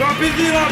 Dropzilla!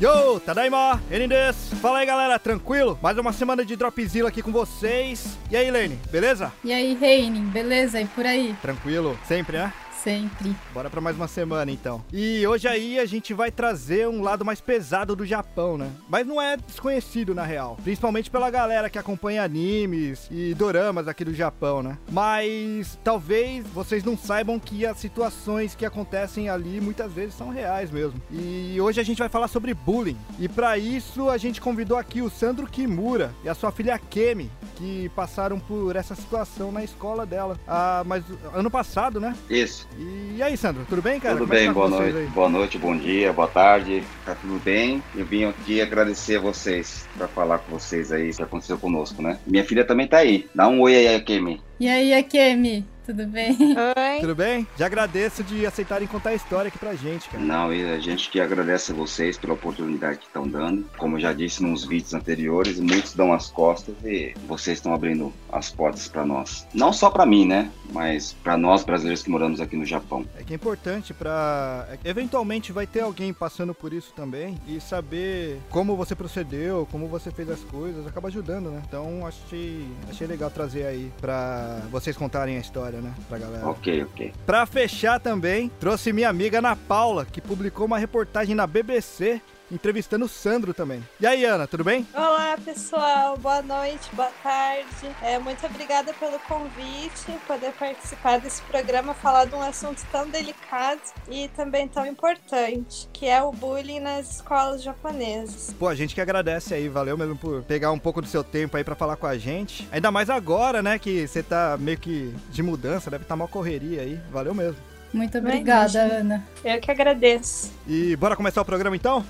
Yo, Tadaima, Enindes. Fala aí, galera, tranquilo? Mais uma semana de Dropzilla aqui com vocês. E aí, Lane, beleza? E aí, Reine, beleza? E por aí? Tranquilo, sempre, né? Sempre. Bora pra mais uma semana então. E hoje aí a gente vai trazer um lado mais pesado do Japão, né? Mas não é desconhecido na real. Principalmente pela galera que acompanha animes e doramas aqui do Japão, né? Mas talvez vocês não saibam que as situações que acontecem ali muitas vezes são reais mesmo. E hoje a gente vai falar sobre bullying. E para isso a gente convidou aqui o Sandro Kimura e a sua filha Kemi, que passaram por essa situação na escola dela. Ah, mas ano passado, né? Isso. E aí, Sandro, tudo bem, cara? Tudo Como é bem, tá boa noite. aí? Boa noite, bom dia, boa tarde. Tá tudo bem? Eu vim aqui agradecer a vocês para falar com vocês aí o que aconteceu conosco, né? Minha filha também tá aí. Dá um oi aí, Akemi. E aí, Akemi, tudo bem? Oi. Tudo bem? Já agradeço de aceitarem contar a história aqui pra gente, cara. Não, e a gente que agradece a vocês pela oportunidade que estão dando. Como eu já disse nos vídeos anteriores, muitos dão as costas e vocês estão abrindo as portas para nós. Não só para mim, né? Mas para nós brasileiros que moramos aqui no Japão. É que é importante pra. é Eventualmente vai ter alguém passando por isso também e saber como você procedeu, como você fez as coisas, acaba ajudando, né? Então achei, achei legal trazer aí pra vocês contarem a história, né? Pra galera. Ok, ok. Pra fechar também, trouxe minha amiga Ana Paula, que publicou uma reportagem na BBC entrevistando o Sandro também. E aí, Ana, tudo bem? Olá, pessoal. Boa noite, boa tarde. É, muito obrigada pelo convite, poder participar desse programa, falar de um assunto tão delicado e também tão importante, que é o bullying nas escolas japonesas. Pô, a gente que agradece aí, valeu mesmo por pegar um pouco do seu tempo aí pra falar com a gente. Ainda mais agora, né, que você tá meio que de mudança, deve estar tá uma correria aí. Valeu mesmo. Muito obrigada, imagino. Ana. Eu que agradeço. E bora começar o programa então?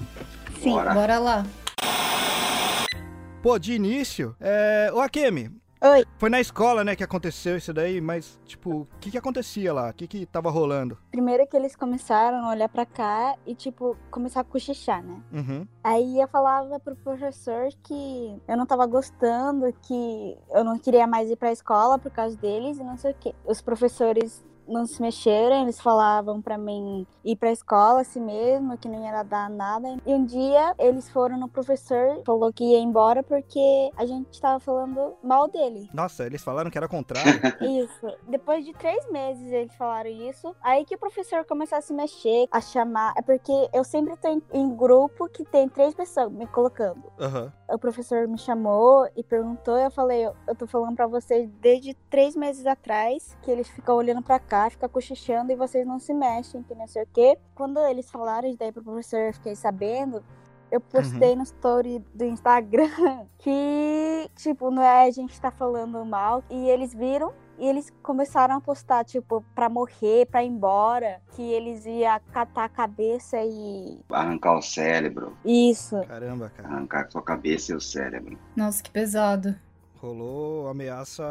Sim. Bora. Bora lá. Pô, de início, é... Ô, Akemi. Oi. Foi na escola, né, que aconteceu isso daí, mas, tipo, o que que acontecia lá? O que que tava rolando? Primeiro que eles começaram a olhar pra cá e, tipo, começar a cochichar, né? Uhum. Aí eu falava pro professor que eu não tava gostando, que eu não queria mais ir pra escola por causa deles e não sei o quê. Os professores não se mexeram, eles falavam pra mim ir pra escola assim mesmo, que não ia dar nada. E um dia eles foram no professor, falou que ia embora porque a gente tava falando mal dele. Nossa, eles falaram que era contrário. Isso. Depois de três meses eles falaram isso. Aí que o professor começou a se mexer, a chamar. É porque eu sempre tô em, em grupo que tem três pessoas me colocando. Aham. O professor me chamou e perguntou. Eu falei, eu, tô falando pra vocês desde três meses atrás que eles ficam olhando pra cá, ficam cochichando e vocês não se mexem, que não sei o quê. Quando eles falaram isso daí pro professor, eu fiquei sabendo. Eu postei no story do Instagram que, tipo, não é a gente tá falando mal. E eles viram e eles começaram a postar, tipo, pra morrer, pra ir embora, que eles iam catar a cabeça e. Arrancar o cérebro, Isso. Caramba, cara. arrancar a sua cabeça e o cérebro. Nossa, que pesado. Rolou ameaça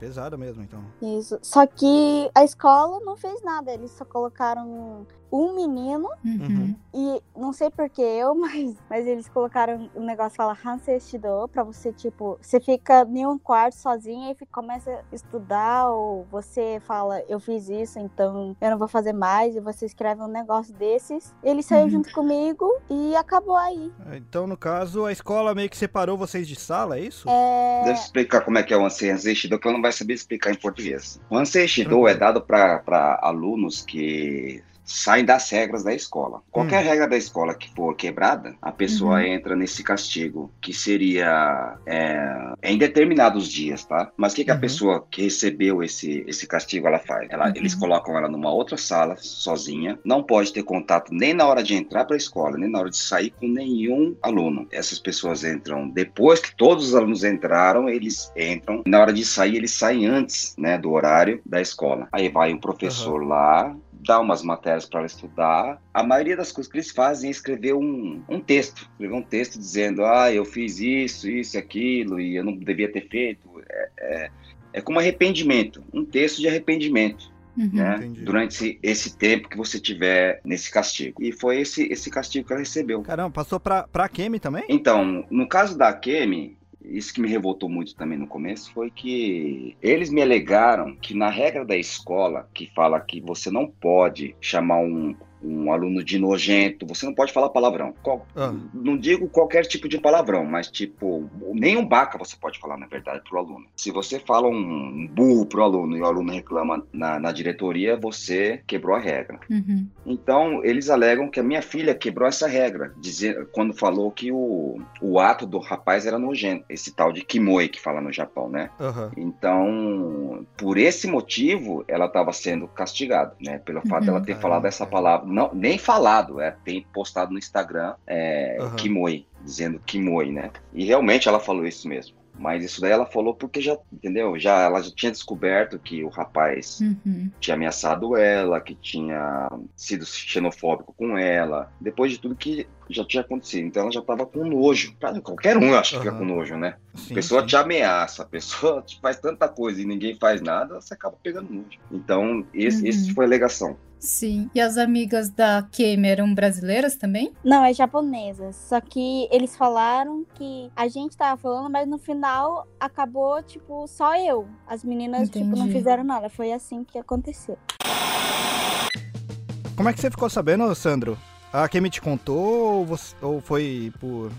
pesada mesmo, então. Isso. Só que a escola não fez nada, eles só colocaram um menino Uhum. Uhum. e não sei por que eu, mas, mas eles colocaram um negócio que fala Hansei Shido pra você, tipo, você fica em um quarto sozinha e fica- começa a estudar ou você fala, eu fiz isso, então eu não vou fazer mais e você escreve um negócio desses. Ele saiu Uhum. junto comigo e acabou aí. Então, no caso, a escola meio que separou vocês de sala, é isso? É... Deixa eu explicar como é que é o Ansei Ansei Shido, que eu não vai saber explicar em português. O Ansei Shido Tranquilo. é dado para alunos que saem das regras da escola. Qualquer regra da escola que for quebrada, a pessoa Uhum. entra nesse castigo, que seria é, é em determinados dias, tá? Mas o que, que a Uhum. pessoa que recebeu esse, esse castigo ela faz? Ela, Uhum. Eles colocam ela numa outra sala, sozinha, não pode ter contato nem na hora de entrar para a escola, nem na hora de sair com nenhum aluno. Essas pessoas entram depois que todos os alunos entraram, eles entram. Na hora de sair, eles saem antes, né, do horário da escola. Aí vai um professor lá, dá umas matérias para ela estudar. A maioria das coisas que eles fazem é escrever um, um texto, escrever um texto dizendo, ah, eu fiz isso, isso e aquilo, e eu não devia ter feito. É, é, é como arrependimento, um texto de arrependimento. Uhum. Né, durante esse, esse tempo que você tiver nesse castigo. E foi esse, esse castigo que ela recebeu. Caramba, passou pra, pra Kemi também? Então, no caso da Kemi, isso que me revoltou muito também no começo foi que eles me alegaram que na regra da escola, que fala que você não pode chamar um, um aluno de nojento, você não pode falar palavrão. Qual, Ah. Não digo qualquer tipo de palavrão, mas tipo, nem um baca você pode falar, na verdade, pro aluno. Se você fala um burro pro aluno e o aluno reclama na, na diretoria, você quebrou a regra. Uhum. Então, eles alegam que a minha filha quebrou essa regra, dizer, quando falou que o, o ato do rapaz era nojento. Esse tal de kimoi que fala no Japão, né? Aham. Então, por esse motivo, ela estava sendo castigada, né? Pelo fato Uhum. dela ter Caramba, falado essa palavra, não, nem falado, é, tem postado no Instagram é, Aham. kimoi, dizendo kimoi, né? E realmente ela falou isso mesmo. Mas isso daí ela falou porque já, entendeu? Já ela já tinha descoberto que o rapaz Uhum. tinha ameaçado ela, que tinha sido xenofóbico com ela, depois de tudo que já tinha acontecido. Então ela já estava com nojo. Qualquer um acha que fica Aham. com nojo, né? Sim, A pessoa sim. te ameaça, a pessoa te faz tanta coisa e ninguém faz nada, você acaba pegando nojo. Então, esse, Uhum. esse foi a alegação. Sim. E as amigas da Kemi eram brasileiras também? Não, é japonesa. Só que eles falaram que a gente tava falando, mas no final acabou, tipo, só eu. As meninas, tipo, não Entendi. fizeram nada. Foi assim que aconteceu. Como é que você ficou sabendo, Sandro? A Kemi te contou ou, você- ou foi por.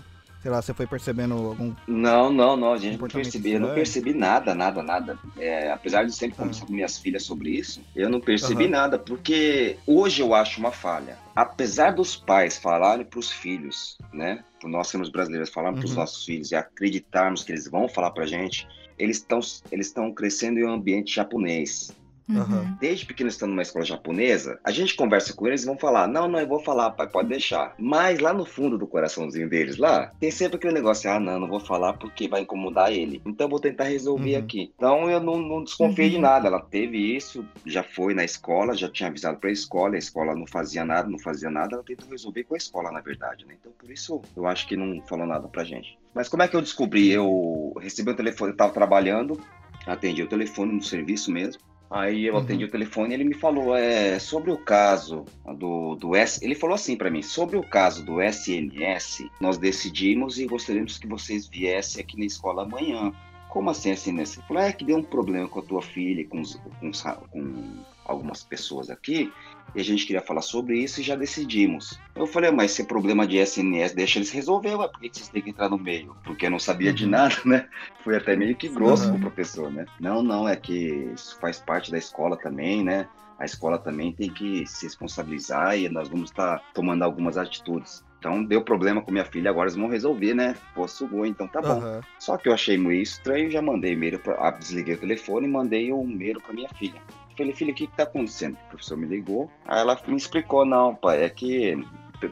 Sei lá, você foi percebendo algum. Não, não, não, a gente não percebi, eu não percebi nada, nada, nada. É, apesar de sempre Ah. conversar com minhas filhas sobre isso, eu não percebi Aham. nada, porque hoje eu acho uma falha. Apesar dos pais falarem para os filhos, né, nós sermos brasileiros, falarmos para os Uhum. nossos filhos e acreditarmos que eles vão falar para gente, eles estão eles estão crescendo em um ambiente japonês. Uhum. Desde pequeno estando numa escola japonesa, a gente conversa com eles e vão falar: Não, não, eu vou falar, pai, pode deixar. Mas lá no fundo do coraçãozinho deles, lá, tem sempre aquele negócio: Ah, não, não vou falar porque vai incomodar ele. Então eu vou tentar resolver Uhum. aqui. Então eu não, não desconfiei de Uhum. nada. Ela teve isso, já foi na escola, já tinha avisado pra escola, a escola não fazia nada, não fazia nada. Ela tentou resolver com a escola, na verdade, né? Então por isso eu acho que não falou nada pra gente. Mas como é que eu descobri? Eu recebi o telefone, eu tava trabalhando, atendi o telefone no serviço mesmo. Aí eu Uhum. atendi o telefone e ele me falou é, sobre o caso do, do S. Ele falou assim pra mim: sobre o caso do SNS, nós decidimos e gostaríamos que vocês viessem aqui na escola amanhã. Como assim SNS? Ele falou: é que deu um problema com a tua filha, e com, os- com, os com algumas pessoas aqui, e a gente queria falar sobre isso e já decidimos. Eu falei: mas se é problema de SNS, deixa eles resolver, ué, por que vocês têm que entrar no meio? Porque eu não sabia de Uhum. nada, né? Fui até meio que grosso Uhum. com o professor, né? Não, não, é que isso faz parte da escola também, né? A escola também tem que se responsabilizar e nós vamos estar tomando algumas atitudes. Então deu problema com minha filha, agora eles vão resolver, né? Pô, sugou, então tá bom. Aham. Só que eu achei meio estranho, já mandei e-mail, pra, ah, desliguei o telefone e mandei um e-mail pra minha filha. Falei, filha, o que que tá acontecendo? O professor me ligou, aí ela me explicou, não, pai, é que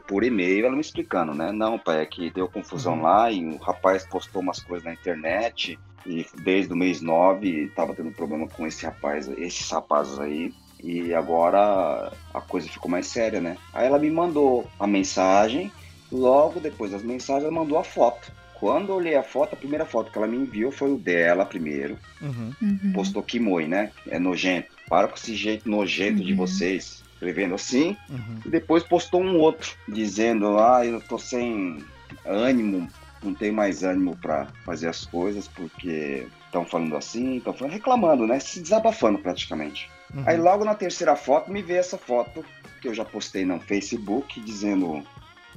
por e-mail ela me explicando, né? Não, pai, é que deu confusão Uhum. lá e o rapaz postou umas coisas na internet e desde o mês 9 tava tendo problema com esse rapaz, esses rapazes aí. E agora a coisa ficou mais séria, né? Aí ela me mandou a mensagem, logo depois das mensagens ela mandou a foto. Quando eu olhei a foto, a primeira foto que ela me enviou foi o dela primeiro. Uhum. Uhum. Postou Kimoi, né? É nojento. Para com esse jeito nojento de Uhum. vocês. Escrevendo assim. Uhum. E depois postou um outro, dizendo: Ah, eu tô sem ânimo, não tenho mais ânimo pra fazer as coisas, porque estão falando assim, estão falando, reclamando, né? Se desabafando praticamente. Uhum. Aí logo na terceira foto me vê essa foto que eu já postei no Facebook, dizendo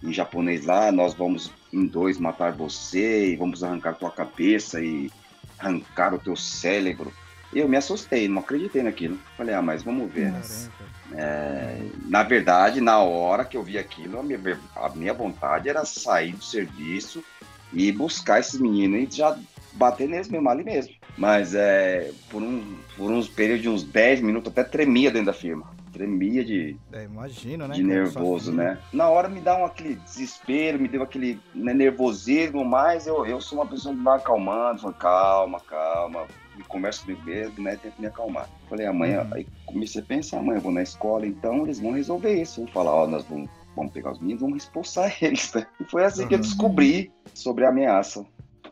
em japonês lá, nós vamos em dois matar você e vamos arrancar tua cabeça e arrancar o teu cérebro. Eu me assustei, não acreditei naquilo. Falei, ah, mas vamos ver. É, na verdade, na hora que eu vi aquilo, a minha, a minha vontade era sair do serviço e buscar esses meninos e já bater neles mesmo, ali mesmo. Mas é, por, um, por uns períodos de uns 10 minutos, até tremia dentro da firma. Tremia de, É, imagino, né? de nervoso, né? Na hora me dá um, aquele desespero, me deu aquele né, nervosismo, mas eu, eu sou uma pessoa que vai acalmando, falo, calma, calma, me converso comigo mesmo, né? Tento me acalmar. Falei, amanhã, Uhum. aí comecei a pensar, amanhã eu vou na escola, então eles vão resolver isso. Vão falar, ó, nós vamos, vamos pegar os meninos, vamos expulsar eles, né? E foi assim que eu Uhum. descobri sobre a ameaça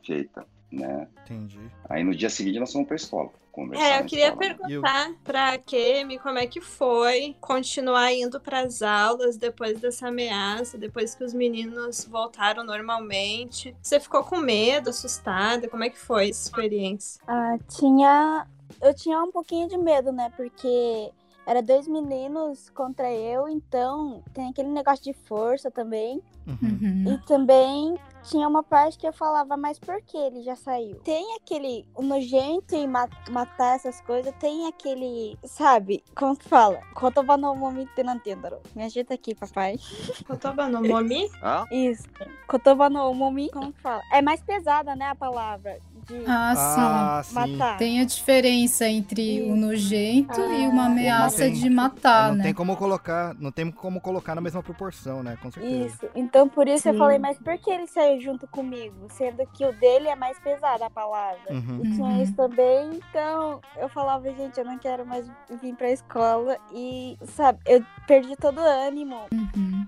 feita, né? Entendi. Aí no dia seguinte nós fomos pra escola. Conversar. É, eu queria perguntar pra Kemi como é que foi continuar indo pras aulas depois dessa ameaça, depois que os meninos voltaram normalmente. Você ficou com medo, assustada? Como é que foi essa experiência? Ah, tinha. Eu tinha um pouquinho de medo, né? Porque era dois meninos contra eu, então tem aquele negócio de força também. Uhum. E também tinha uma parte que eu falava, mas por que ele já saiu? Tem aquele nojento em ma- matar essas coisas, tem aquele, sabe? Como que fala? Kotoba no momi te nantendaro. Me ajuda aqui, papai. Kotoba no Momi? Isso. Kotoba no momi, como que fala? É mais pesada, né, a palavra de Ah, sim. Ah, sim. matar. Tem a diferença entre o nojento e Ah, uma ameaça tem- de É, matar, não né? tem como colocar, não tem como colocar na mesma proporção, né? Com certeza. Isso. Então por isso eu Sim. falei, mas por que ele saiu junto comigo? Sendo que o dele é mais pesada a palavra. Uhum. E tinha Uhum. isso também, então eu falava, gente, eu não quero mais vir pra escola. E, sabe, eu perdi todo o ânimo. Uhum.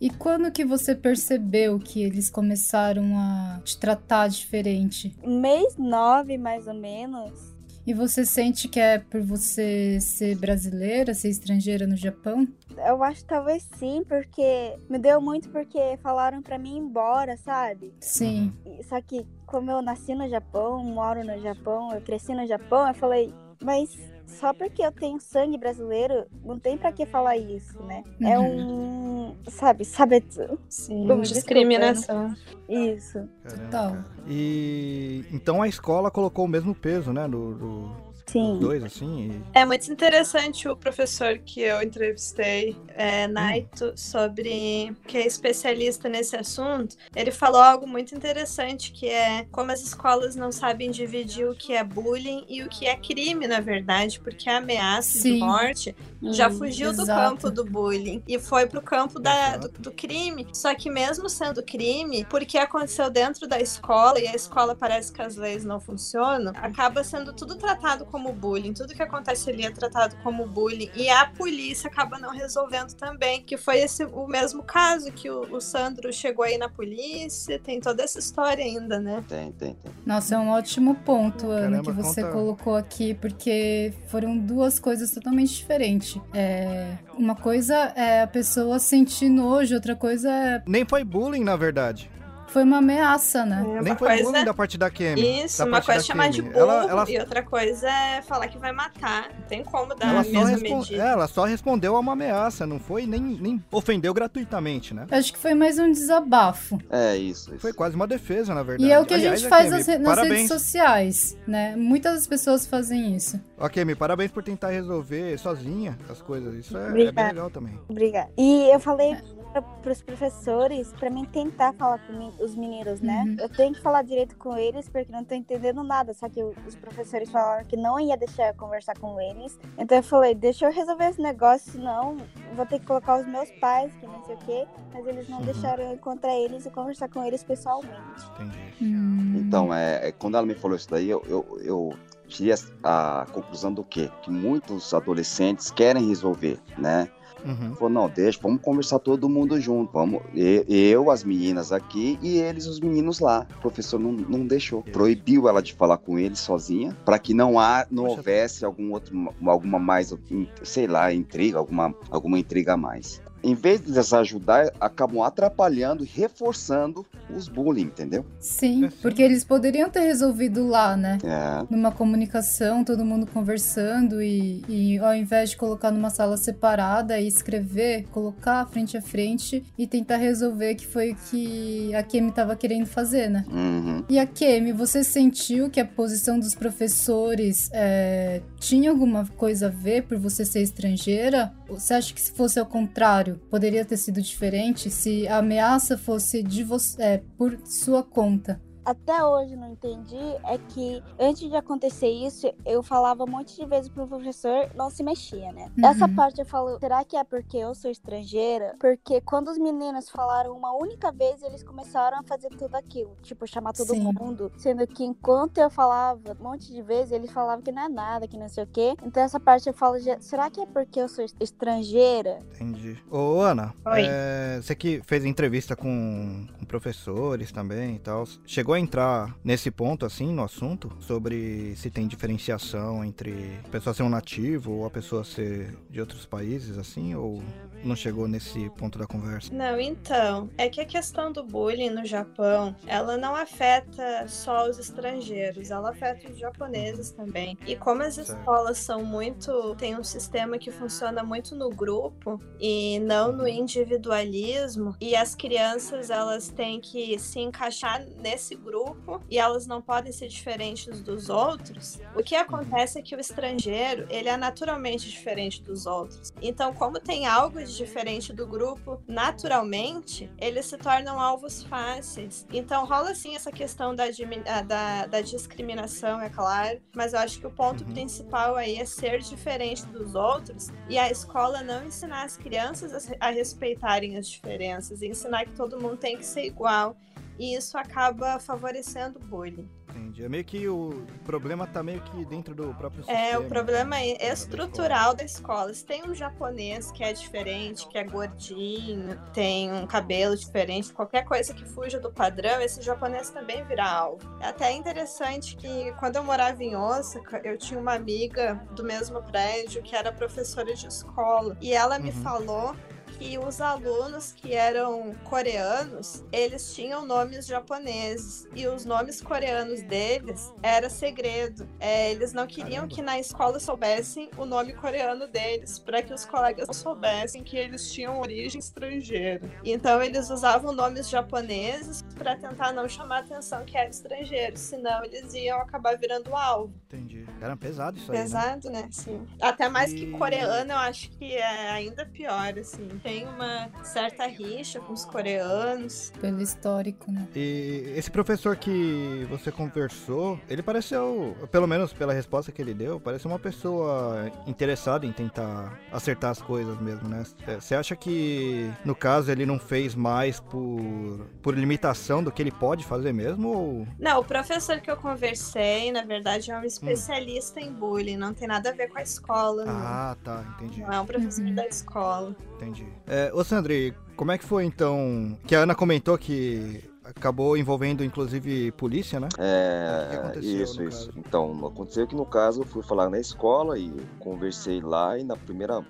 E quando que você percebeu que eles começaram a te tratar diferente? Mês 9, mais ou menos. E você sente que é por você ser brasileira, ser estrangeira no Japão? Eu acho que talvez sim, porque me deu muito porque falaram pra mim ir embora, sabe? Sim. Só que como eu nasci no Japão, moro no Japão, eu cresci no Japão, eu falei, mas só porque eu tenho sangue brasileiro, não tem pra que falar isso, né? É um, sabe, sabe Sim, discriminação. isso. Caramba, Total. cara. E então a escola colocou o mesmo peso, né? Do, do- Sim. dos dois, assim. e- É muito interessante o professor que eu entrevistei, é, Naito, sobre que é especialista nesse assunto. Ele falou algo muito interessante que é como as escolas não sabem dividir o que é bullying e o que é crime, na verdade, porque a ameaça Sim. de morte já Hum. fugiu do exato. campo do bullying e foi pro campo da, do, do crime. Só que mesmo sendo crime, porque aconteceu dentro da escola e a escola parece que as leis não funcionam, acaba sendo tudo tratado como bullying. Tudo que acontece ali é tratado como bullying e a polícia acaba não resolvendo também. Que foi esse o mesmo caso que o, o Sandro chegou aí na polícia. Tem toda essa história ainda, né? Tem, tem, tem. Nossa, é um ótimo ponto, Ana, Caramba, que você conta- colocou aqui, porque foram duas coisas totalmente diferentes. É, uma coisa é a pessoa sentir nojo, outra coisa é, Nem foi bullying, na verdade. Foi uma ameaça, né? É Nem foi coisa- bullying da parte da Kemi. Isso, da uma coisa é chamar de burro Ela, ela, e outra coisa é falar que vai matar. Não tem como dar ela a só mesma respon- medida. é, ela só respondeu a uma ameaça, não foi nem, nem ofendeu gratuitamente, né? Acho que foi mais um desabafo. É isso. isso. Foi quase uma defesa, na verdade. E é o que a Aliás, gente faz Kemi, nas, re- nas redes sociais, né? Muitas pessoas fazem isso. Ok, me parabéns por tentar resolver sozinha as coisas. Isso é, é bem legal também. Obrigada. E eu falei pra, pros professores pra mim tentar falar com os meninos, né? Uhum. Eu tenho que falar direito com eles porque não tô entendendo nada. Só que os professores falaram que não ia deixar eu conversar com eles. Então eu falei, deixa eu resolver esse negócio, senão vou ter que colocar os meus pais, que não sei o quê. Mas eles não Uhum. deixaram eu encontrar eles e conversar com eles pessoalmente. Entendi. Hum, Então, é, é, quando ela me falou isso daí, eu, eu, eu tirei a, a conclusão do quê? Que muitos adolescentes querem resolver, né? Uhum. Falou, não, deixa, vamos conversar todo mundo junto. Vamos, eu, as meninas aqui e eles, os meninos lá. O professor não, não deixou. Proibiu ela de falar com eles sozinha, para que não, há, não houvesse algum outro, alguma mais, sei lá, intriga, alguma, alguma intriga a mais. Em vez de eles ajudar, acabam atrapalhando e reforçando os bullying, entendeu? Sim, porque eles poderiam ter resolvido lá, né? É, Numa comunicação, todo mundo conversando e, e ao invés de colocar numa sala separada e escrever, colocar frente a frente e tentar resolver que foi o que a Kemi tava querendo fazer, né? uhum. E a Kemi, você sentiu que a posição dos professores é, tinha alguma coisa a ver por você ser estrangeira? Ou Você acha que se fosse ao contrário, poderia ter sido diferente? Se a ameaça fosse de você, é, por sua conta? Até hoje não entendi é que antes de acontecer isso, eu falava um monte de vezes pro professor, não se mexia, né? Uhum. Essa parte eu falo, será que é porque eu sou estrangeira? Porque quando os meninos falaram uma única vez, eles começaram a fazer tudo aquilo, tipo, chamar todo Sim. mundo. Sendo que enquanto eu falava um monte de vezes, eles falavam que não é nada, que não sei o quê. Então essa parte eu falo, "Já- será que é porque eu sou estrangeira? Entendi. Ô, Ana, Oi. é, você que fez entrevista com, com professores também e tal, chegou chegou a entrar nesse ponto, assim, no assunto, sobre se tem diferenciação entre a pessoa ser um nativo ou a pessoa ser de outros países, assim, ou não chegou nesse ponto da conversa? Não, então, é que a questão do bullying no Japão, ela não afeta só os estrangeiros, ela afeta os japoneses também. E como as Certo. escolas são muito, tem um sistema que funciona muito no grupo e não no individualismo, e as crianças elas têm que se encaixar nesse grupo e elas não podem ser diferentes dos outros. O que acontece é que o estrangeiro, ele é naturalmente diferente dos outros. Então, como tem algo de diferente do grupo, naturalmente, eles se tornam alvos fáceis. Então, rola sim essa questão da, ah, da, da discriminação, é claro, mas eu acho que o ponto Uhum. principal aí é ser diferente dos outros e a escola não ensinar as crianças a, a respeitarem as diferenças, ensinar que todo mundo tem que ser igual. E isso acaba favorecendo o bullying. Entendi. É meio que o problema tá meio que dentro do próprio sistema. É, o problema né? é estrutural da escola. Se tem um japonês que é diferente, que é gordinho, tem um cabelo diferente, qualquer coisa que fuja do padrão, esse japonês também vira alvo. É até interessante que quando eu morava em Osaka, eu tinha uma amiga do mesmo prédio que era professora de escola. E ela me Uhum. falou que os alunos que eram coreanos, eles tinham nomes japoneses e os nomes coreanos deles era segredo. É, eles não queriam Caramba. que na escola soubessem o nome coreano deles, para que os colegas não soubessem que eles tinham origem estrangeira. Então eles usavam nomes japoneses para tentar não chamar a atenção que era estrangeiro, senão eles iam acabar virando alvo. Entendi. Cara, pesado isso aí. né? Pesado, né? Sim. Até mais que E- coreano, eu acho que é ainda pior, assim. Tem uma certa rixa com os coreanos. Pelo histórico, né? E esse professor que você conversou, ele pareceu, pelo menos pela resposta que ele deu, parece uma pessoa interessada em tentar acertar as coisas mesmo, né? Você acha que, no caso, ele não fez mais por, por limitação do que ele pode fazer mesmo? Ou... Não, o professor que eu conversei, na verdade, é um especialista em bullying. Não tem nada a ver com a escola, não. Ah, tá, entendi, Não é um professor Uhum. da escola. entendi. É, ô Sandri, como é que foi então, que a Ana comentou que acabou envolvendo inclusive polícia, né? Que É, aconteceu, isso, isso. caso? Então, aconteceu que no caso eu fui falar na escola e conversei lá e na primeira,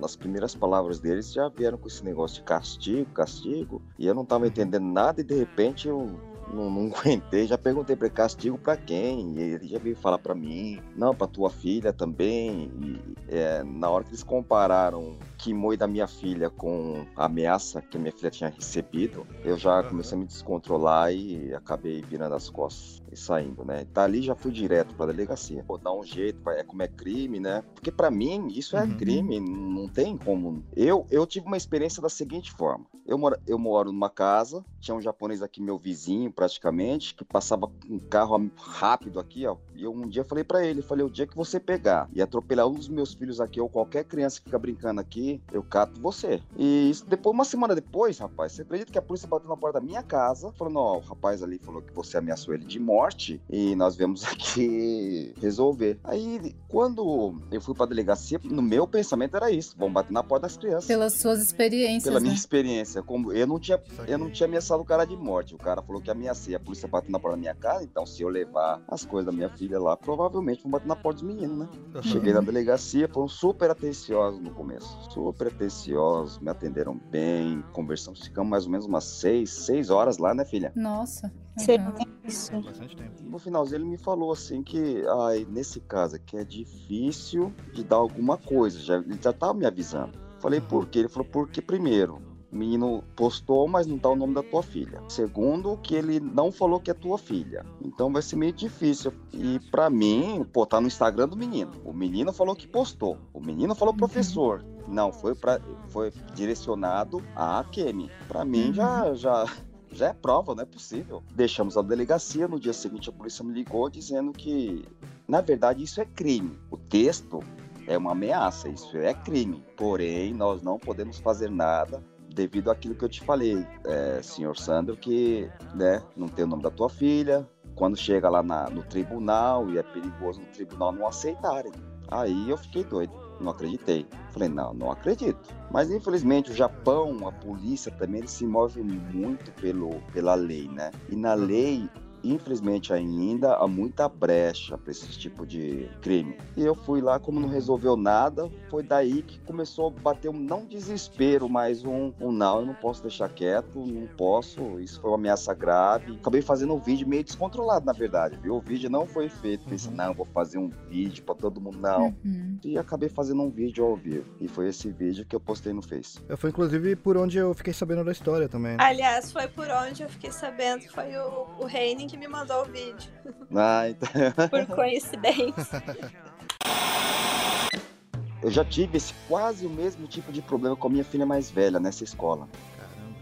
nas primeiras palavras deles já vieram com esse negócio de castigo, castigo, e eu não tava entendendo nada e de repente eu não, não aguentei, já perguntei para castigo para quem, e ele já veio falar para mim, não, para tua filha também, e é, na hora que eles compararam Kimoi da minha filha com a ameaça que a minha filha tinha recebido, eu já comecei a me descontrolar e acabei virando as costas e saindo, né? Dali já fui direto pra delegacia. Pô, dá um jeito, é como é crime, né? Porque pra mim isso é Uhum. crime, não tem como. Eu, eu tive uma experiência da seguinte forma: eu moro, eu moro numa casa, tinha um japonês aqui, meu vizinho praticamente, que passava um carro rápido aqui, ó. E eu um dia falei pra ele, falei, o dia que você pegar e atropelar um dos meus filhos aqui ou qualquer criança que fica brincando aqui, eu cato você. E isso depois, uma semana depois, rapaz, você acredita que a polícia bateu na porta da minha casa, falando, ó, o rapaz ali falou que você ameaçou ele de morte e nós viemos aqui resolver. Aí, quando eu fui pra delegacia, no meu pensamento era isso, vamos bater na porta das crianças. Pelas suas experiências, Pela né? minha experiência, como eu não tinha eu não tinha ameaçado o cara de morte. O cara falou que ameacei. A polícia bateu na porta da minha casa. Então, se eu levar as coisas da minha filha lá, provavelmente vão bater na porta dos meninos, né? Aham. Cheguei na delegacia, foram super atenciosos no começo. Super atenciosos, me atenderam bem. Conversamos, ficamos mais ou menos umas seis, seis horas lá, né, filha? Nossa. Isso. No finalzinho ele me falou assim que, ai, nesse caso aqui é difícil de dar alguma coisa. Já, ele já tava me avisando. Falei, Uhum. por quê? Ele falou, porque primeiro, o menino postou, mas não tá o nome da tua filha. Segundo, que ele não falou que é tua filha. Então vai ser meio difícil. E pra mim, pô, tá no Instagram do menino. O menino falou que postou. O menino falou Uhum. professor. Não, foi, pra, foi direcionado a Akemi. Pra mim, Uhum. já, já, já é prova, não é possível. Deixamos a delegacia, no dia seguinte a polícia me ligou dizendo que, na verdade, isso é crime. O texto é uma ameaça, isso é crime. Porém, nós não podemos fazer nada devido àquilo que eu te falei, é, senhor Sandro, que né, não tem o nome da tua filha. Quando chega lá na- no tribunal e é perigoso no tribunal não aceitarem. Aí eu fiquei doido, não acreditei. Falei, não, não acredito. Mas infelizmente o Japão, a polícia também, eles se movem muito pelo, pela lei, né? E na lei infelizmente ainda há muita brecha para esse tipo de crime. E eu fui lá, como não resolveu nada, foi daí que começou a bater um não desespero, mas um, um não, eu não posso deixar quieto, não posso, isso foi uma ameaça grave. Acabei fazendo um vídeo meio descontrolado, na verdade, viu? O vídeo não foi feito, pensei, uhum. não, vou fazer um vídeo para todo mundo, não. Uhum. E acabei fazendo um vídeo ao vivo. E foi esse vídeo que eu postei no Face. Eu fui inclusive por onde eu fiquei sabendo da história também. Aliás, foi por onde eu fiquei sabendo, foi o, o Reining que me mandou o vídeo. Ah, então. por coincidência. Eu já tive esse quase o mesmo tipo de problema com a minha filha mais velha nessa escola.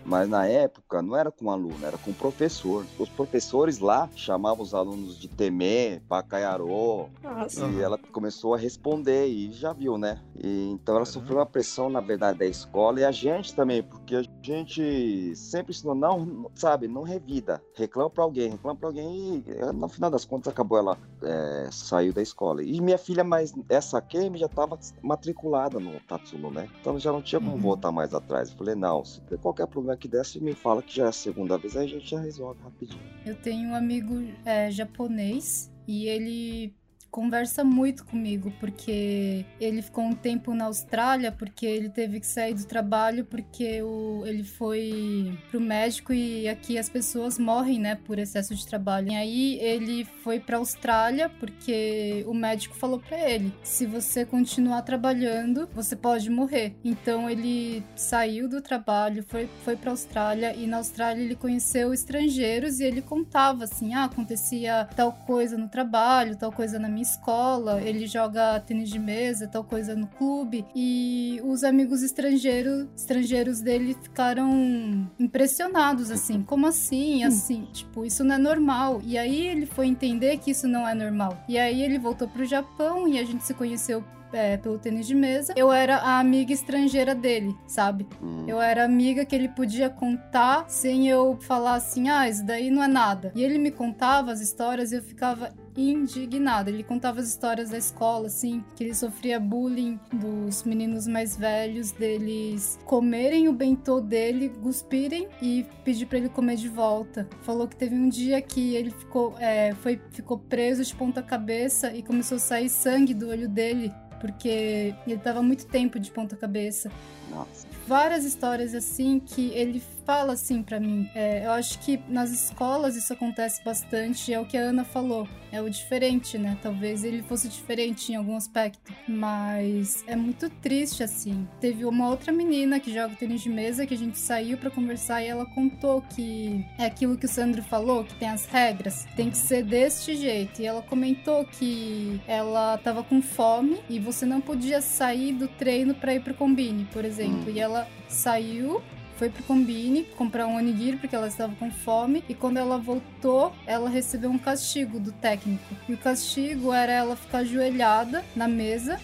Mas na época não era com aluno, era com o professor. Os professores lá chamavam os alunos de Temê, Pacaiarô. Nossa. E ela começou a responder e já viu, né? E, então ela sofreu uma pressão, na verdade, da escola e a gente também, porque a gente sempre ensinou, não, sabe, não revida. Reclama pra alguém, reclama pra alguém e no final das contas acabou ela é, saiu da escola. E minha filha, mais essa Kemi já estava matriculada no Tatsuno, né? Então já não tinha como uhum. voltar mais atrás. Eu falei, não, se tem qualquer problema que desse me fala que já é a segunda vez, aí a gente já resolve rapidinho. Eu tenho um amigo é, japonês e ele conversa muito comigo, porque ele ficou um tempo na Austrália, porque ele teve que sair do trabalho, porque o, ele foi pro médico e aqui as pessoas morrem, né, por excesso de trabalho. E aí ele foi pra Austrália, porque o médico falou para ele: se você continuar trabalhando, você pode morrer. Então ele saiu do trabalho, foi, foi pra Austrália, e na Austrália ele conheceu estrangeiros e ele contava assim: ah, acontecia tal coisa no trabalho, tal coisa na minha escola, ele joga tênis de mesa, tal coisa no clube, e os amigos estrangeiros, estrangeiros dele ficaram impressionados, assim, como assim? Assim, tipo, isso não é normal. E aí ele foi entender que isso não é normal. E aí ele voltou pro Japão e a gente se conheceu é, pelo tênis de mesa, eu era a amiga estrangeira dele, sabe? Hum. Eu era amiga que ele podia contar sem eu falar assim, ah, isso daí não é nada. E ele me contava as histórias e eu ficava indignada. Ele contava as histórias da escola, assim, que ele sofria bullying dos meninos mais velhos, deles comerem o bentô dele, cuspirem e pedir para ele comer de volta. Falou que teve um dia que ele ficou, é, foi, ficou preso de ponta cabeça e começou a sair sangue do olho dele porque ele tava muito tempo de ponta cabeça. Nossa. Várias histórias assim que ele fala assim para mim. É, eu acho que nas escolas isso acontece bastante, é o que a Ana falou. É o diferente, né? Talvez ele fosse diferente em algum aspecto, mas é muito triste assim. Teve uma outra menina que joga tênis de mesa que a gente saiu para conversar e ela contou que é aquilo que o Sandro falou, que tem as regras, tem que ser deste jeito. E ela comentou que ela tava com fome e você não podia sair do treino para ir pro combine, por exemplo. E ela saiu foi pro Combine comprar um onigiri porque ela estava com fome e quando ela voltou, ela recebeu um castigo do técnico. E o castigo era ela ficar ajoelhada na mesa,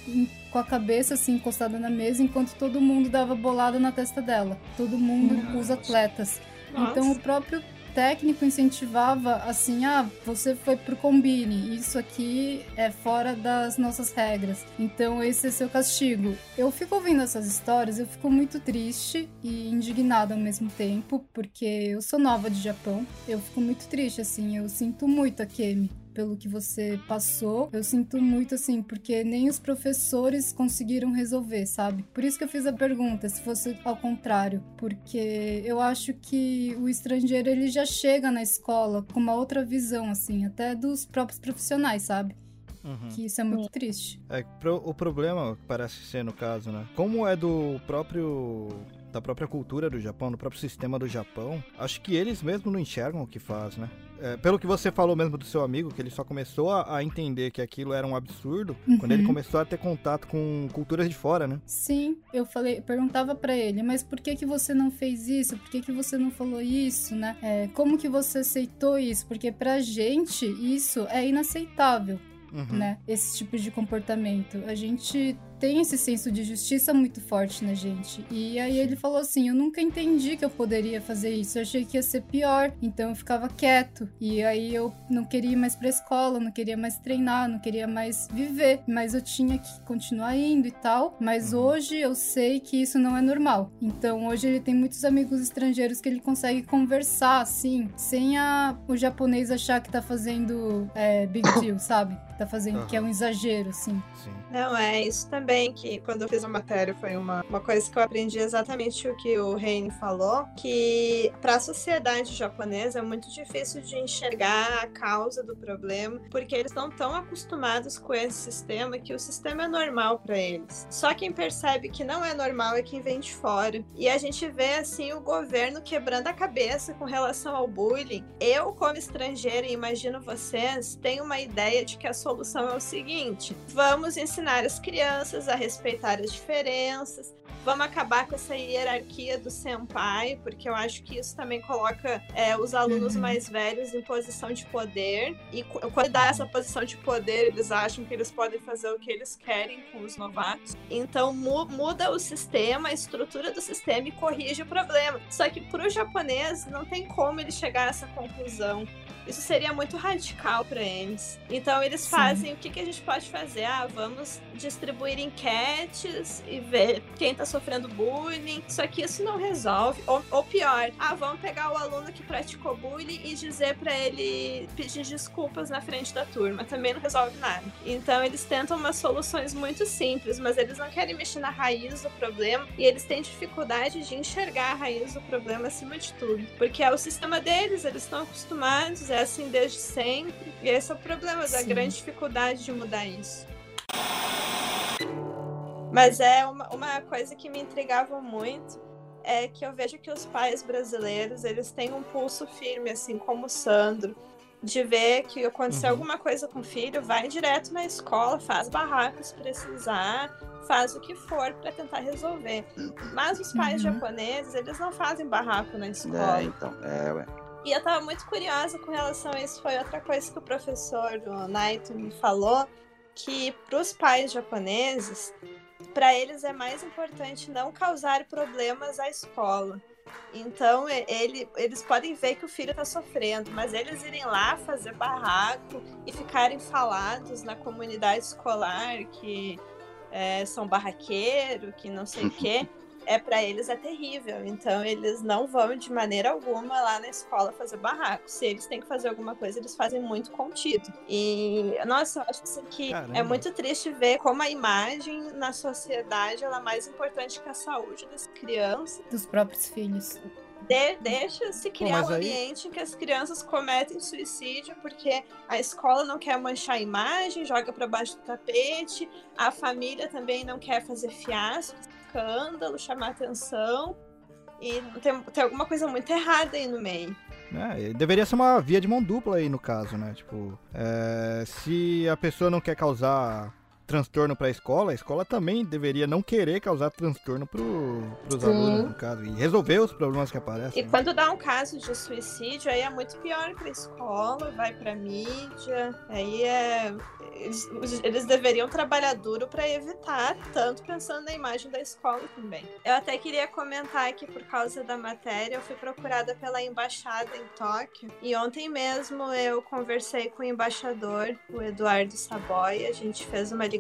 com a cabeça assim encostada na mesa, enquanto todo mundo dava bolada na testa dela. Todo mundo, Nossa. os atletas. Nossa. Então o próprio técnico incentivava assim: ah, você foi pro combine, isso aqui é fora das nossas regras, então esse é seu castigo. Eu fico ouvindo essas histórias, eu fico muito triste e indignada ao mesmo tempo, porque eu sou nova de Japão, eu fico muito triste, assim, eu sinto muito a Kemi pelo que você passou. Eu sinto muito assim, porque nem os professores conseguiram resolver, sabe? Por isso que eu fiz a pergunta, se fosse ao contrário, porque eu acho que o estrangeiro ele já chega na escola com uma outra visão assim, até dos próprios profissionais, sabe? Uhum. Que isso é muito triste. É, pro, o problema parece ser no caso, né? Como é do próprio da própria cultura do Japão, do próprio sistema do Japão, acho que eles mesmos não enxergam o que faz, né? É, pelo que você falou mesmo do seu amigo, que ele só começou a, a entender que aquilo era um absurdo uhum. quando ele começou a ter contato com culturas de fora, né? Sim, eu falei, perguntava para ele, mas por que que você não fez isso? Por que que você não falou isso, né? É, como que você aceitou isso? Porque pra gente isso é inaceitável. Uhum. Né? Esse tipo de comportamento. A gente tem esse senso de justiça muito forte na gente. E aí ele falou assim: Eu nunca entendi que eu poderia fazer isso. Eu achei que ia ser pior. Então eu ficava quieto. E aí eu não queria ir mais pra escola, não queria mais treinar, não queria mais viver. Mas eu tinha que continuar indo e tal. Mas Uhum. hoje eu sei que isso não é normal. Então hoje ele tem muitos amigos estrangeiros que ele consegue conversar, assim, sem a, o japonês achar que tá fazendo é, big deal, sabe? Tá fazendo que é um exagero, assim. Sim. Não, é isso também que quando eu fiz a matéria foi uma, uma coisa que eu aprendi exatamente o que o Reine falou, que para a sociedade japonesa é muito difícil de enxergar a causa do problema, porque eles estão tão acostumados com esse sistema que o sistema é normal para eles. Só quem percebe que não é normal é quem vem de fora. E a gente vê assim o governo quebrando a cabeça com relação ao bullying. Eu, como estrangeira, e imagino vocês, tenho uma ideia de que a solução é o seguinte: vamos ensinar as crianças a respeitar as diferenças. Vamos acabar com essa hierarquia do senpai, porque eu acho que isso também coloca é, os alunos Uhum. mais velhos em posição de poder. E quando dá essa posição de poder, eles acham que eles podem fazer o que eles querem com os novatos. Então mu- muda o sistema, a estrutura do sistema e corrige o problema. Só que para o japonês não tem como ele chegar a essa conclusão. Isso seria muito radical para eles. Então eles Sim. fazem o que, que a gente pode fazer? Ah, vamos distribuir enquetes e ver quem tá sofrendo bullying. Só que isso não resolve. Ou, ou pior, ah, vamos pegar o aluno que praticou bullying e dizer para ele pedir desculpas na frente da turma. Também não resolve nada. Então eles tentam umas soluções muito simples, mas eles não querem mexer na raiz do problema e eles têm dificuldade de enxergar a raiz do problema acima de tudo. Porque é o sistema deles, eles estão acostumados, é assim desde sempre. E esse é o problema da Sim. grande dificuldade de mudar isso. Mas é uma, uma coisa que me intrigava muito é que eu vejo que os pais brasileiros eles têm um pulso firme, assim como o Sandro, de ver que aconteceu Uhum. alguma coisa com o filho, vai direto na escola, faz barraco se precisar, faz o que for para tentar resolver. Mas os pais Uhum. japoneses, eles não fazem barraco na escola. É, então, é, ué. E eu tava muito curiosa com relação a isso. Foi outra coisa que o professor o Naito me falou, que para os pais japoneses, para eles é mais importante não causar problemas à escola. Então, ele, eles podem ver que o filho está sofrendo, mas eles irem lá fazer barraco e ficarem falados na comunidade escolar que é, são barraqueiro, que não sei o quê, é para eles é terrível. Então, eles não vão de maneira alguma lá na escola fazer barraco. Se eles têm que fazer alguma coisa, eles fazem muito contido. E, nossa, eu acho assim, que Caramba. é muito triste ver como a imagem na sociedade ela é mais importante que a saúde das crianças. Dos próprios filhos. De- deixa se criar um aí- ambiente em que as crianças cometem suicídio porque a escola não quer manchar a imagem, joga para baixo do tapete, a família também não quer fazer fiasco, escândalo, chamar atenção. E tem, tem alguma coisa muito errada aí no meio. É, deveria ser uma via de mão dupla aí no caso, né? Tipo, é, se a pessoa não quer causar transtorno pra escola, a escola também deveria não querer causar transtorno pros Sim. alunos, no caso, e resolver os problemas que aparecem. E né? quando dá um caso de suicídio, aí é muito pior pra escola, vai pra mídia, aí é. Eles, eles deveriam trabalhar duro pra evitar, tanto pensando na imagem da escola também. Eu até queria comentar que, por causa da matéria, eu fui procurada pela embaixada em Tóquio, e ontem mesmo eu conversei com o embaixador, o Eduardo Saboy, a gente fez uma ligação,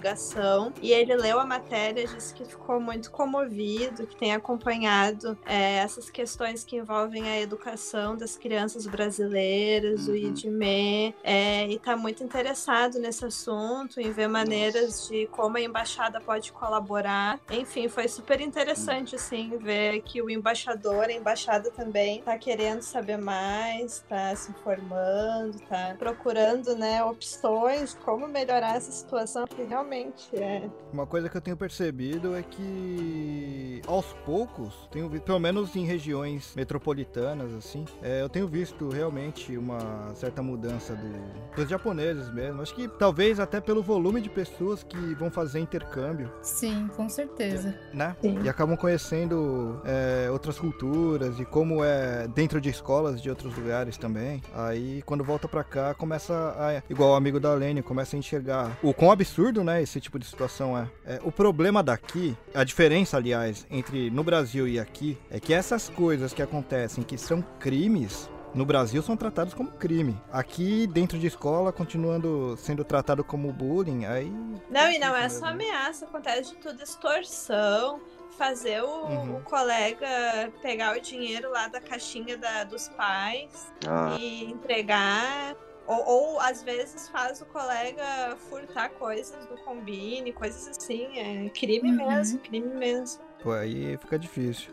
e ele leu a matéria, disse que ficou muito comovido, que tem acompanhado é, essas questões que envolvem a educação das crianças brasileiras, o Uhum. IDME, é, e está muito interessado nesse assunto, em ver maneiras de como a embaixada pode colaborar. Enfim, foi super interessante, assim, ver que o embaixador, a embaixada também, está querendo saber mais, está se informando, está procurando, né, opções de como melhorar essa situação, que realmente é Uma coisa que eu tenho percebido é que aos poucos, tenho visto, pelo menos em regiões metropolitanas, assim, é, eu tenho visto realmente uma certa mudança do, dos japoneses mesmo. Acho que talvez Talvez até pelo volume de pessoas que vão fazer intercâmbio, Sim, com certeza. né? Sim. E acabam conhecendo é, outras culturas e como é dentro de escolas de outros lugares também. Aí quando volta pra cá, começa a. Igual o amigo da Lene, começa a enxergar o quão absurdo, né? Esse tipo de situação é. É, O problema daqui, a diferença, aliás, entre no Brasil e aqui, é que essas coisas que acontecem que são crimes. No Brasil são tratados como crime. Aqui, dentro de escola, continuando sendo tratado como bullying, aí. Não, e não é só ameaça, acontece de tudo, extorsão, fazer o, Uhum. o colega pegar o dinheiro lá da caixinha da- dos pais Ah, e entregar. Ou, ou, às vezes faz o colega furtar coisas do combine, coisas assim. É crime Uhum. mesmo, crime mesmo. Pô, aí fica difícil.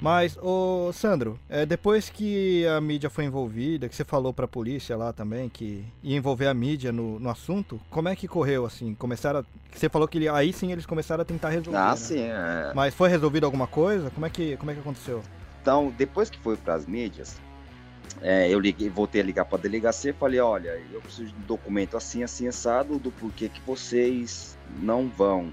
Mas, ô Sandro, é, depois que a mídia foi envolvida, que você falou pra polícia lá também, que ia envolver a mídia no, no assunto, como é que correu, assim? Começaram a... Você falou que ele- aí sim eles começaram a tentar resolver, ah né? sim. é. Mas foi resolvido alguma coisa? Como é que, como é que aconteceu? Então, depois que foi para as mídias, é, eu liguei, voltei a ligar para a delegacia e falei, olha, eu preciso de um documento assim, assim, assado, do porquê que vocês não vão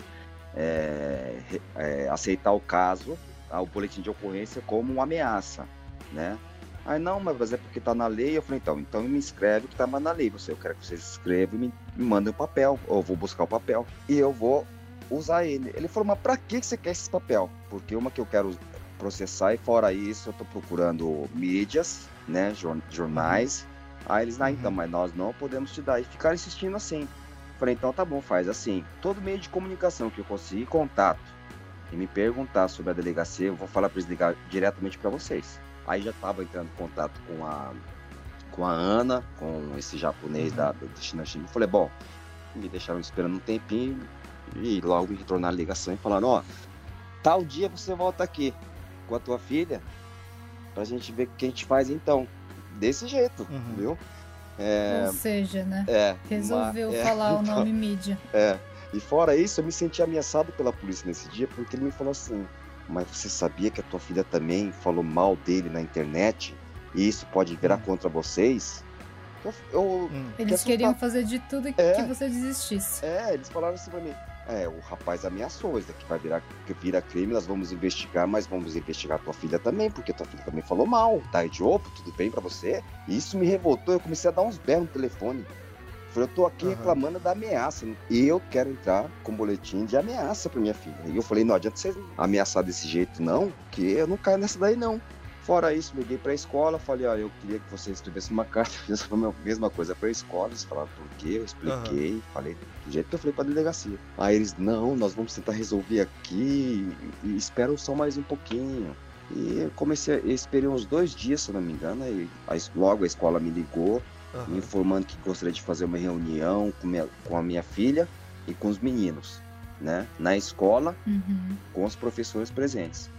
é, é, aceitar o caso, tá, o boletim de ocorrência, como uma ameaça, né? Aí, não, mas é porque tá na lei. Eu falei, então, então me escreve que tá na lei. Você, eu quero que vocês escrevam e me, me mandem o papel. Ou vou buscar o papel e eu vou usar ele. Ele falou, mas que que você quer esse papel? Porque uma que eu quero processar e fora isso eu tô procurando mídias, né, jor- jornais. Aí eles, ah, então, Uhum. mas nós não podemos te dar. E ficaram insistindo assim. Falei, então tá bom, faz assim. Todo meio de comunicação que eu conseguir contato e me perguntar sobre a delegacia, eu vou falar para eles ligar diretamente para vocês. Aí já tava entrando em contato com a com a Ana, com esse japonês Uhum. da, da China China. Falei, bom, me deixaram esperando um tempinho e logo me retornaram a ligação e falaram, ó, tal dia você volta aqui com a tua filha pra gente ver o que a gente faz então. Desse jeito, Uhum. viu? É, Ou seja, né? é, Resolveu uma- é, falar o então, nome mídia. É. E fora isso, eu me senti ameaçado pela polícia nesse dia, porque ele me falou assim: Mas você sabia que a tua filha também falou mal dele na internet? E isso pode virar Hum. contra vocês? Eu, eu- Hum. Eles queriam fazer de tudo É. que você desistisse. É, eles falaram assim pra mim. É, o rapaz ameaçou, isso daqui vai virar vira crime, nós vamos investigar, mas vamos investigar tua filha também, porque tua filha também falou mal. Tá, Idiopo, tudo bem pra você? E isso me revoltou, eu comecei a dar uns berros no telefone. Falei, eu tô aqui Aham. reclamando da ameaça. E eu quero entrar com boletim de ameaça pra minha filha. E eu falei, não adianta vocês ameaçar desse jeito, não, que eu não caio nessa daí, não. Fora isso, liguei pra escola, falei, olha, eu queria que vocês escrevessem uma carta, fiz a mesma coisa pra escola, eles falaram por quê, eu expliquei, falei do jeito que eu falei pra delegacia. Aí eles, não, nós vamos tentar resolver aqui e espera só mais um pouquinho. E eu comecei, eu esperei uns dois dias, se eu não me engano, e a logo a escola me ligou, me Aham. informando que gostaria de fazer uma reunião com, minha- com a minha filha e com os meninos, né? Na escola, Uhum. com os professores presentes.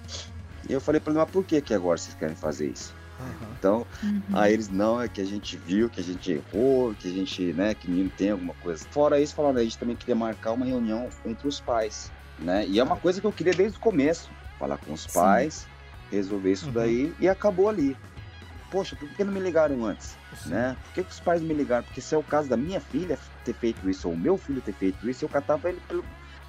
E eu falei pra ele, mas por que que agora vocês querem fazer isso? Aham. Então, Uhum. Aí eles, não, é que a gente viu, que a gente errou, que a gente, né, que o menino tem alguma coisa. Fora isso, falaram, a gente também queria marcar uma reunião entre os pais, né? E é uma coisa que eu queria desde o começo, falar com os Sim. pais, resolver isso Uhum. daí e acabou ali. Poxa, por que não me ligaram antes, Sim. né? Por que, que os pais não me ligaram? Porque se é o caso da minha filha ter feito isso, ou o meu filho ter feito isso, eu catava ele pelo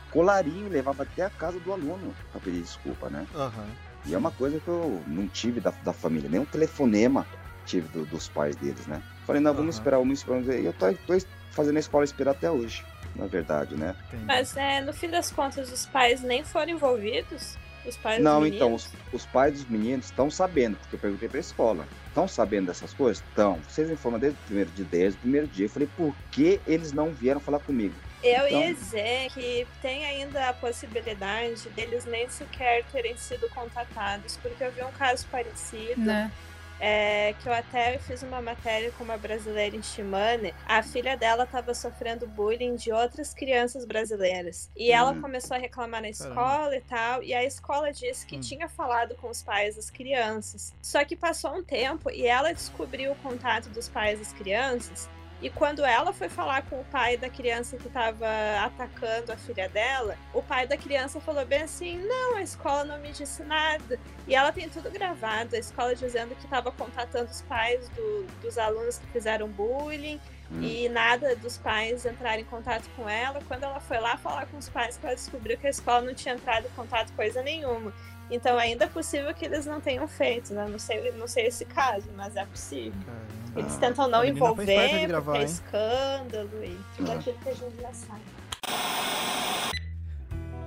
colarinho e levava até a casa do aluno pra pedir desculpa, né? Aham. E é uma coisa que eu não tive da, da família, nem um telefonema tive do- dos pais deles, né? Falei, não, vamos Aham. esperar, vamos esperar. E eu tô, tô fazendo a escola esperar até hoje, na verdade, né? Mas é, no fim das contas, os pais nem foram envolvidos? Os pais não, dos então, os, os pais dos meninos estão sabendo, porque eu perguntei pra escola. Estão sabendo dessas coisas? Estão. Vocês informam desde o primeiro dia, desde o primeiro dia. Eu falei, por que eles não vieram falar comigo? Eu Então- ia dizer que tem ainda a possibilidade deles nem sequer terem sido contatados, porque eu vi um caso parecido, Né? é, que eu até fiz uma matéria com uma brasileira em Shimane. A filha dela estava sofrendo bullying de outras crianças brasileiras. E ela Hum. começou a reclamar na escola e tal, e a escola disse que Hum. tinha falado com os pais das crianças. Só que passou um tempo e ela descobriu o contato dos pais das crianças. E quando ela foi falar com o pai da criança que estava atacando a filha dela, o pai da criança falou bem assim: Não, a escola não me disse nada. E ela tem tudo gravado, a escola dizendo que estava contatando os pais do- dos alunos que fizeram bullying, Hum. E nada dos pais entrar em contato com ela. Quando ela foi lá falar com os pais, ela descobriu que a escola não tinha entrado em contato coisa nenhuma. Então ainda é possível que eles não tenham feito, né? Não sei, não sei esse caso, mas é possível. Caramba. Eles tentam não envolver, gravar, porque é escândalo e tudo é. aquilo que a gente já sabe.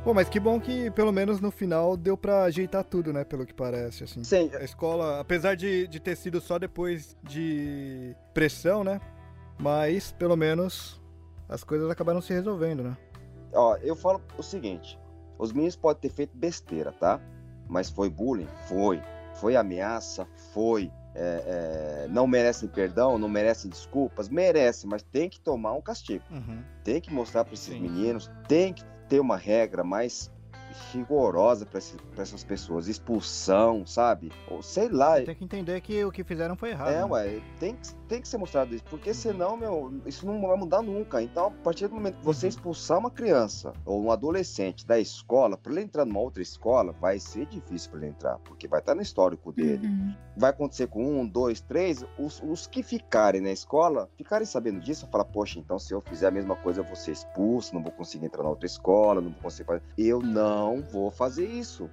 Pô, mas que bom que pelo menos no final deu pra ajeitar tudo, né? Pelo que parece, assim. Sim. A escola, apesar de, de ter sido só depois de pressão, né? Mas pelo menos as coisas acabaram se resolvendo, né? Ó, eu falo o seguinte: os meninos podem ter feito besteira, tá? Mas foi bullying? Foi. Foi ameaça? Foi. É, é, não merecem perdão, não merecem desculpas? Merece, mas tem que tomar um castigo. Uhum. Tem que mostrar para esses Sim. meninos, tem que ter uma regra mais rigorosa para essas pessoas, expulsão, sabe? Ou sei lá. Tem que entender que o que fizeram foi errado. É, né? ué, tem que, tem que ser mostrado isso, porque senão, meu, isso não vai mudar nunca. Então, a partir do momento que você uhum. expulsar uma criança ou um adolescente da escola, para ele entrar numa outra escola, vai ser difícil para ele entrar, porque vai estar no histórico dele. Uhum. Vai acontecer com um, dois, três, os, os que ficarem na escola, ficarem sabendo disso, falar, poxa, então se eu fizer a mesma coisa, eu vou ser expulso, não vou conseguir entrar na outra escola, não vou conseguir fazer. Eu não vou fazer isso.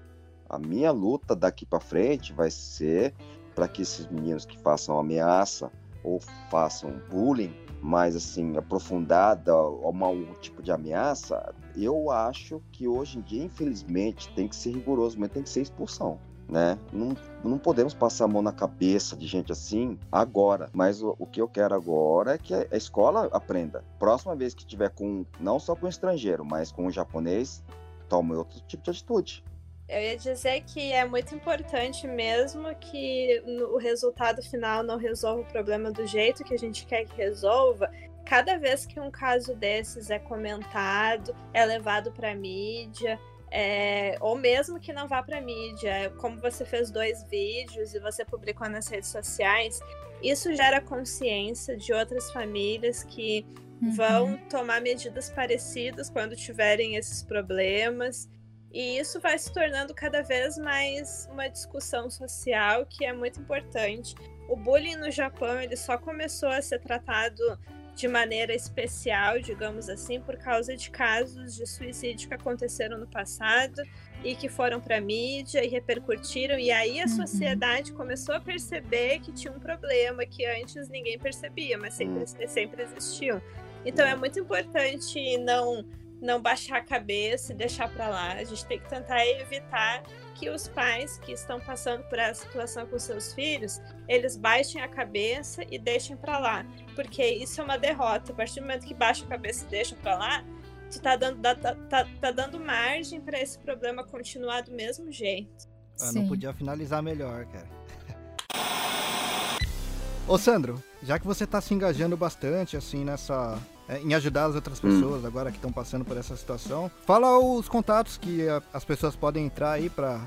A minha luta daqui para frente vai ser para que esses meninos que façam ameaça ou façam bullying mais assim aprofundada ou algum tipo de ameaça, eu acho que hoje em dia, infelizmente, tem que ser rigoroso, mas tem que ser expulsão. Né? Não, não podemos passar a mão na cabeça de gente assim agora. Mas o, o que eu quero agora é que a escola aprenda. Próxima vez que tiver com, não só com estrangeiro, mas com o japonês, tome outro tipo de atitude. Eu ia dizer que é muito importante mesmo que o resultado final não resolva o problema do jeito que a gente quer que resolva. Cada vez que um caso desses é comentado, é levado para a mídia, é, ou mesmo que não vá para a mídia, como você fez dois vídeos e você publicou nas redes sociais, isso gera consciência de outras famílias que uhum. vão tomar medidas parecidas quando tiverem esses problemas. E isso vai se tornando cada vez mais uma discussão social que é muito importante. O bullying no Japão ele só começou a ser tratado de maneira especial, digamos assim, por causa de casos de suicídio que aconteceram no passado e que foram para a mídia e repercutiram. E aí a uhum. sociedade começou a perceber que tinha um problema que antes ninguém percebia, mas sempre, uhum. sempre existiu. Então é muito importante não não baixar a cabeça e deixar para lá. A gente tem que tentar evitar que os pais que estão passando por essa situação com seus filhos, eles baixem a cabeça e deixem para lá, porque isso é uma derrota. A partir do momento que baixa a cabeça e deixa para lá, tu tá dando, tá, tá, tá dando margem para esse problema continuar do mesmo jeito. Eu não podia finalizar melhor, cara. Ô Sandro, já que você tá se engajando bastante assim nessa é, em ajudar as outras hum. pessoas hum. agora que estão passando por essa situação. Fala os contatos que a, as pessoas podem entrar aí para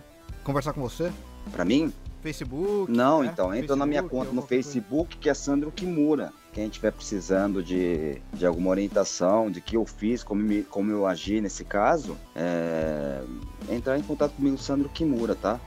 conversar com você. Para mim? Facebook. Não, né? então, entra na minha conta no Facebook, coisa. que é Sandro Kimura. Quem estiver precisando de, de alguma orientação, de que eu fiz, como, me, como eu agi nesse caso, é, entrar em contato comigo, Sandro Kimura, tá?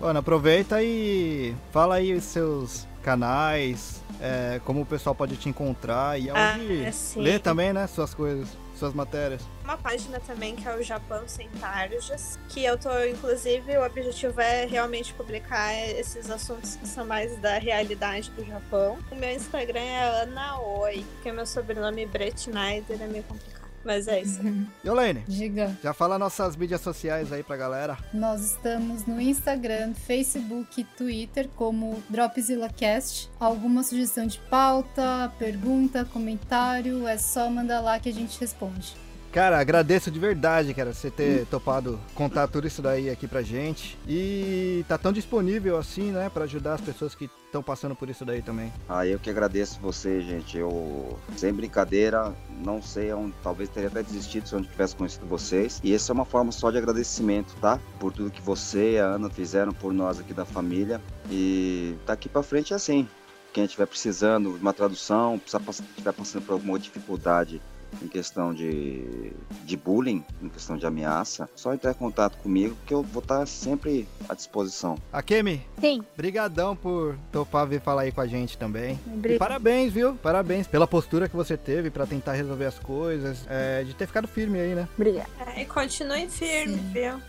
Mano, aproveita e fala aí os seus canais, é, como o pessoal pode te encontrar e ah, onde ah, ler também, né, suas coisas, suas matérias. Uma página também que é o Japão Sem Tarjas, que eu tô, inclusive, o objetivo é realmente publicar esses assuntos que são mais da realidade do Japão. O meu Instagram é Ana Oi, que é meu sobrenome Brett Schneider, é meio complicado. Mas é isso. E Olene? Diga. Já fala nossas mídias sociais aí pra galera. Nós estamos no Instagram, Facebook e Twitter como DropzillaCast. Alguma sugestão de pauta, pergunta, comentário, é só mandar lá que a gente responde. Cara, agradeço de verdade, cara, você ter topado contar tudo isso daí aqui pra gente. E tá tão disponível assim, né, para ajudar as pessoas que estão passando por isso daí também. Ah, eu que agradeço você, gente. Eu, sem brincadeira, não sei onde, talvez teria até desistido se eu não tivesse conhecido vocês. E essa é uma forma só de agradecimento, tá? Por tudo que você e a Ana fizeram por nós aqui da família. E tá aqui pra frente é assim. Quem estiver precisando de uma tradução, estiver passando por alguma dificuldade em questão de, de bullying, em questão de ameaça, só entrar em contato comigo que eu vou estar sempre à disposição. Akemi, Sim, brigadão por topar vir falar aí com a gente também. E parabéns, viu? Parabéns pela postura que você teve pra tentar resolver as coisas, é, de ter ficado firme aí, né? Obrigada. É, e continue firme, Sim. viu?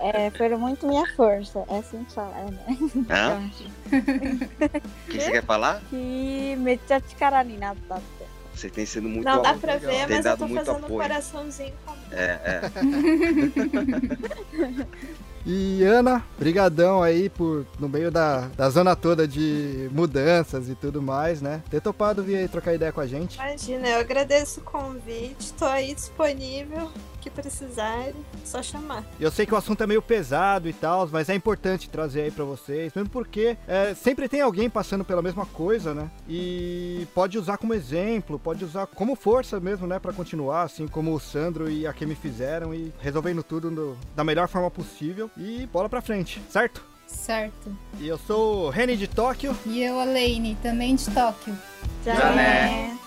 É, foi muito minha força. É assim que fala, né? Hã? Eu acho. O que você quer falar? Que me tchaticarani na tata. Você tem sido muito Não dá pra ver, Tem mas eu dado tô muito fazendo um apoio. coraçãozinho com É, é. E Ana, brigadão aí por, no meio da, da zona toda de mudanças e tudo mais, né? Ter topado vir aí trocar ideia com a gente. Imagina, eu agradeço o convite, tô aí disponível, que precisarem, só chamar. Eu sei que o assunto é meio pesado e tal, mas é importante trazer aí pra vocês, mesmo porque é, sempre tem alguém passando pela mesma coisa, né? E pode usar como exemplo, pode usar como força mesmo, né? Pra continuar, assim como o Sandro e a Kemi fizeram e resolvendo tudo no- da melhor forma possível. E bola pra frente, certo? Certo. E eu sou o Reni de Tóquio. E eu, a Lane, também de Tóquio. Tchau. Já, né?